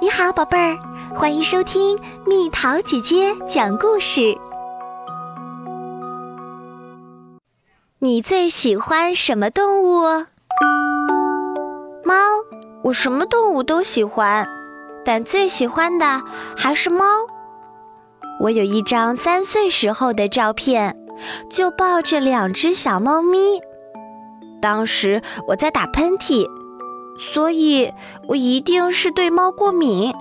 你好，宝贝儿，欢迎收听蜜桃姐姐讲故事。你最喜欢什么动物？猫。我什么动物都喜欢，但最喜欢的还是猫。我有一张三岁时候的照片，就抱着两只小猫咪。当时我在打喷嚏。所以，我一定是对猫过敏，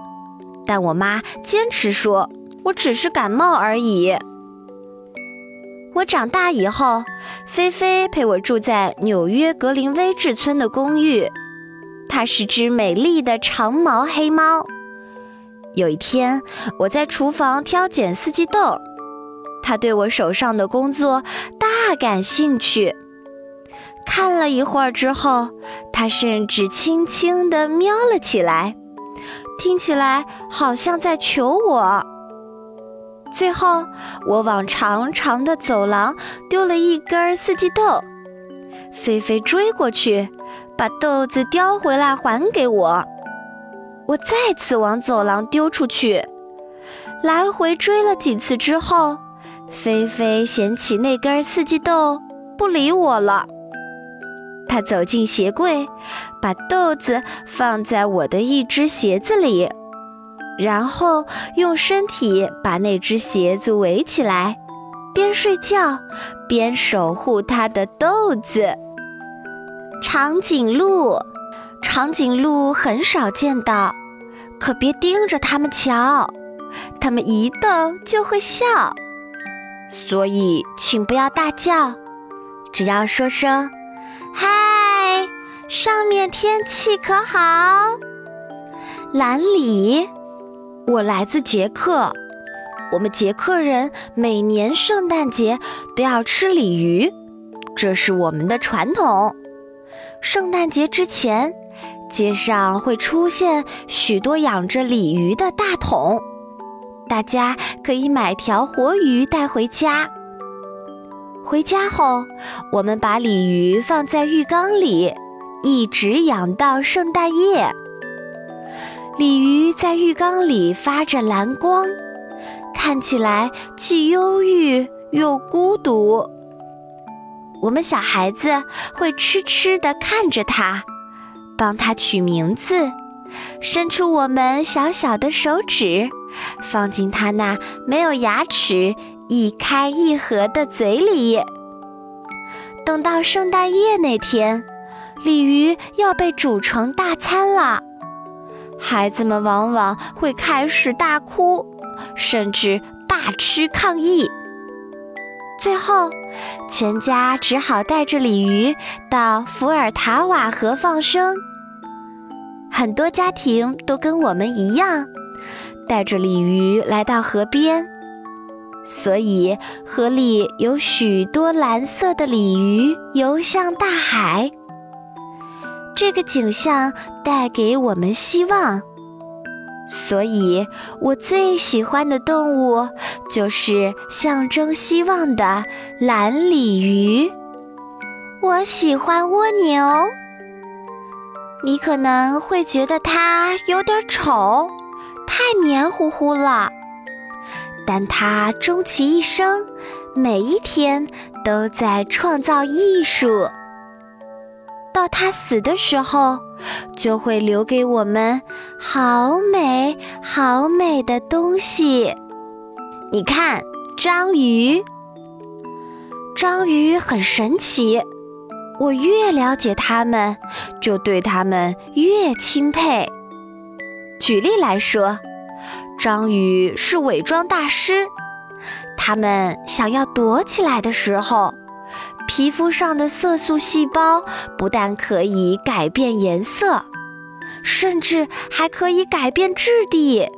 但我妈坚持说我只是感冒而已。我长大以后，菲菲陪我住在纽约格林威治村的公寓，它是只美丽的长毛黑猫。有一天，我在厨房挑拣四季豆，它对我手上的工作大感兴趣。看了一会儿之后，它甚至轻轻地喵了起来，听起来好像在求我。最后，我往长长的走廊丢了一根四季豆，菲菲追过去，把豆子叼回来还给我。我再次往走廊丢出去，来回追了几次之后，菲菲捡起那根四季豆，不理我了。他走进鞋柜，把豆子放在我的一只鞋子里，然后用身体把那只鞋子围起来，边睡觉边守护他的豆子。长颈鹿，长颈鹿很少见到，可别盯着它们瞧，它们一逗就会笑，所以请不要大叫，只要说声。嗨，上面天气可好？兰里，我来自捷克。我们捷克人每年圣诞节都要吃鲤鱼，这是我们的传统。圣诞节之前，街上会出现许多养着鲤鱼的大桶，大家可以买条活鱼带回家。回家后，我们把鲤鱼放在浴缸里，一直养到圣诞夜。鲤鱼在浴缸里发着蓝光，看起来既忧郁又孤独。我们小孩子会痴痴地看着它，帮它取名字，伸出我们小小的手指，放进它那没有牙齿。一开一合的嘴里。等到圣诞夜那天，鲤鱼要被煮成大餐了，孩子们往往会开始大哭，甚至大吃抗议。最后，全家只好带着鲤鱼到伏尔塔瓦河放生。很多家庭都跟我们一样，带着鲤鱼来到河边。所以，河里有许多蓝色的鲤鱼游向大海。这个景象带给我们希望。所以我最喜欢的动物就是象征希望的蓝鲤鱼。我喜欢蜗牛。你可能会觉得它有点丑，太黏糊糊了。但他终其一生，每一天都在创造艺术。到他死的时候，就会留给我们好美好美的东西。你看，章鱼，章鱼很神奇。我越了解它们，就对他们越钦佩。举例来说。章鱼是伪装大师，它们想要躲起来的时候，皮肤上的色素细胞不但可以改变颜色，甚至还可以改变质地。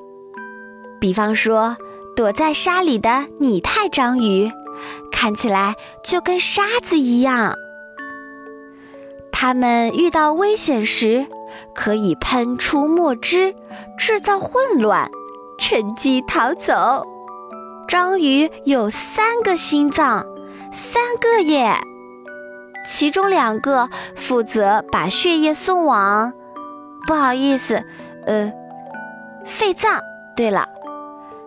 比方说，躲在沙里的拟态章鱼，看起来就跟沙子一样。它们遇到危险时，可以喷出墨汁，制造混乱。趁机逃走。章鱼有三个心脏，三个耶，其中两个负责把血液送往。不好意思，呃，肺脏。对了，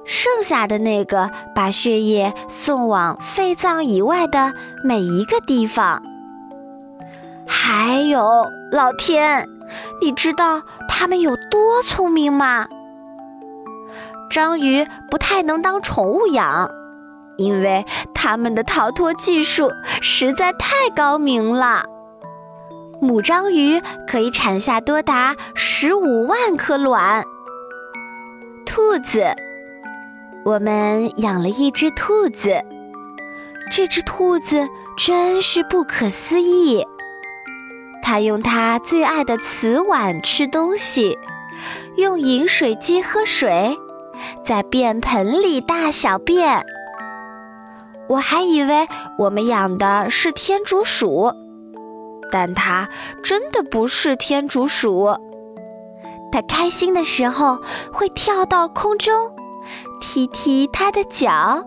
剩下的那个把血液送往肺脏以外的每一个地方。还有，老天，你知道它们有多聪明吗？章鱼不太能当宠物养，因为它们的逃脱技术实在太高明了。母章鱼可以产下多达十五万颗卵。兔子，我们养了一只兔子，这只兔子真是不可思议。它用它最爱的瓷碗吃东西，用饮水机喝水。在便盆里大小便，我还以为我们养的是天竺鼠，但它真的不是天竺鼠。它开心的时候会跳到空中，踢踢它的脚。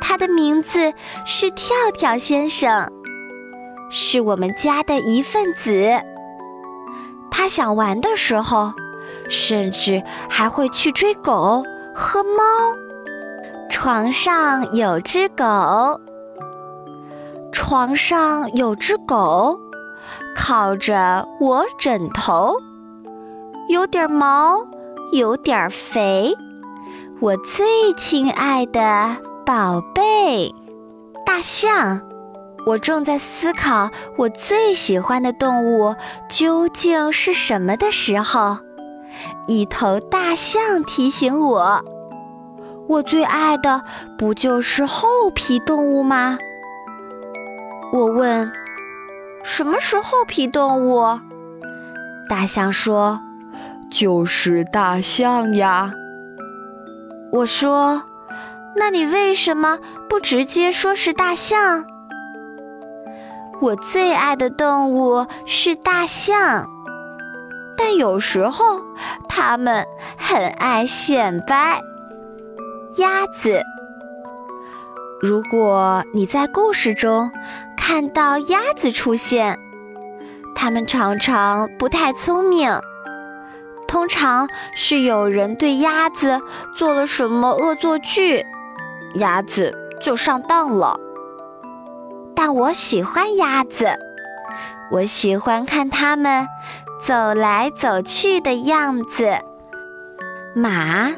它的名字是跳跳先生，是我们家的一份子。它想玩的时候。甚至还会去追狗和猫。床上有只狗，床上有只狗，靠着我枕头，有点毛，有点肥，我最亲爱的宝贝大象。我正在思考我最喜欢的动物究竟是什么的时候。一头大象提醒我：“我最爱的不就是厚皮动物吗？”我问：“什么是厚皮动物？”大象说：“就是大象呀。”我说：“那你为什么不直接说是大象？”我最爱的动物是大象。有时候，它们很爱显摆。鸭子，如果你在故事中看到鸭子出现，它们常常不太聪明，通常是有人对鸭子做了什么恶作剧，鸭子就上当了。但我喜欢鸭子，我喜欢看它们。走来走去的样子。马，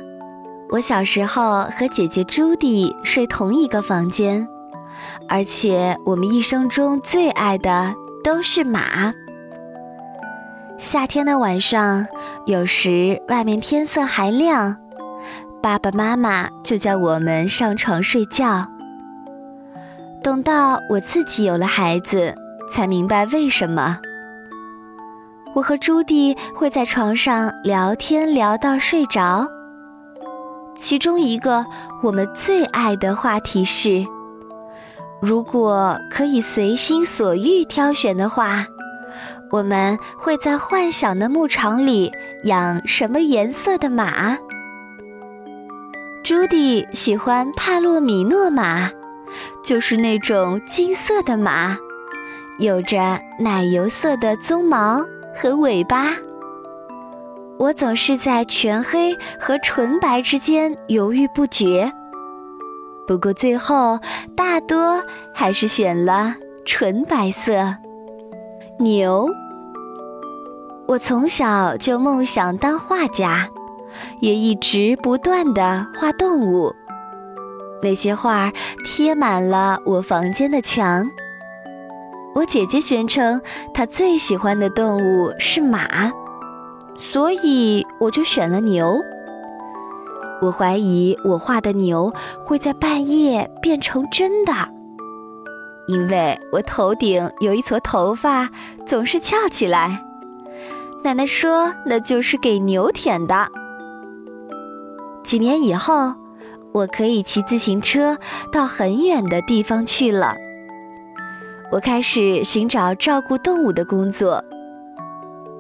我小时候和姐姐朱迪睡同一个房间，而且我们一生中最爱的都是马。夏天的晚上，有时外面天色还亮，爸爸妈妈就叫我们上床睡觉。等到我自己有了孩子，才明白为什么。我和朱迪会在床上聊天聊到睡着。其中一个我们最爱的话题是：如果可以随心所欲挑选的话，我们会在幻想的牧场里养什么颜色的马？朱迪喜欢帕洛米诺马，就是那种金色的马，有着奶油色的鬃毛。和尾巴，我总是在全黑和纯白之间犹豫不决。不过最后大多还是选了纯白色。牛，我从小就梦想当画家，也一直不断的画动物。那些画贴满了我房间的墙。我姐姐宣称她最喜欢的动物是马，所以我就选了牛。我怀疑我画的牛会在半夜变成真的，因为我头顶有一撮头发总是翘起来。奶奶说那就是给牛舔的。几年以后，我可以骑自行车到很远的地方去了。我开始寻找照顾动物的工作，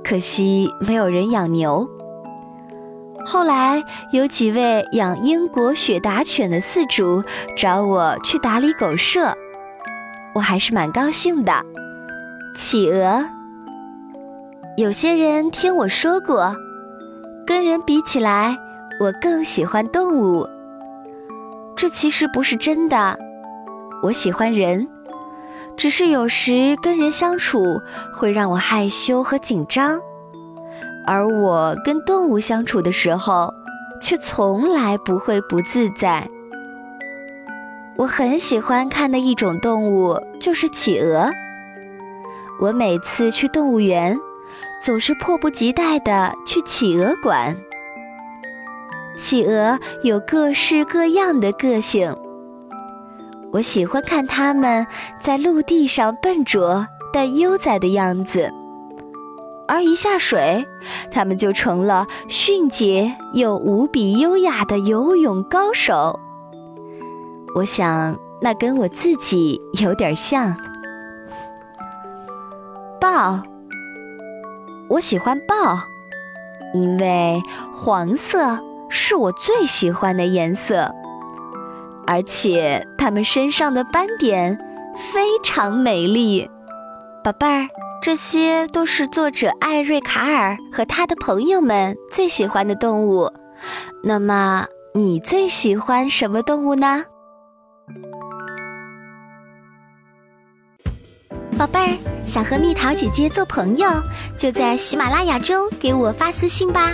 可惜没有人养牛。后来有几位养英国雪达犬的饲主找我去打理狗舍，我还是蛮高兴的。企鹅，有些人听我说过，跟人比起来，我更喜欢动物。这其实不是真的，我喜欢人，只是有时跟人相处会让我害羞和紧张，而我跟动物相处的时候，却从来不会不自在。我很喜欢看的一种动物就是企鹅。我每次去动物园，总是迫不及待地去企鹅馆。企鹅有各式各样的个性，我喜欢看它们在陆地上笨拙但悠哉的样子，而一下水，它们就成了迅捷又无比优雅的游泳高手。我想，那跟我自己有点像。豹，我喜欢豹，因为黄色是我最喜欢的颜色，而且它们身上的斑点非常美丽。宝贝儿，这些都是作者艾瑞卡尔和他的朋友们最喜欢的动物。那么，你最喜欢什么动物呢？宝贝儿，想和蜜桃姐姐做朋友，就在喜马拉雅中给我发私信吧。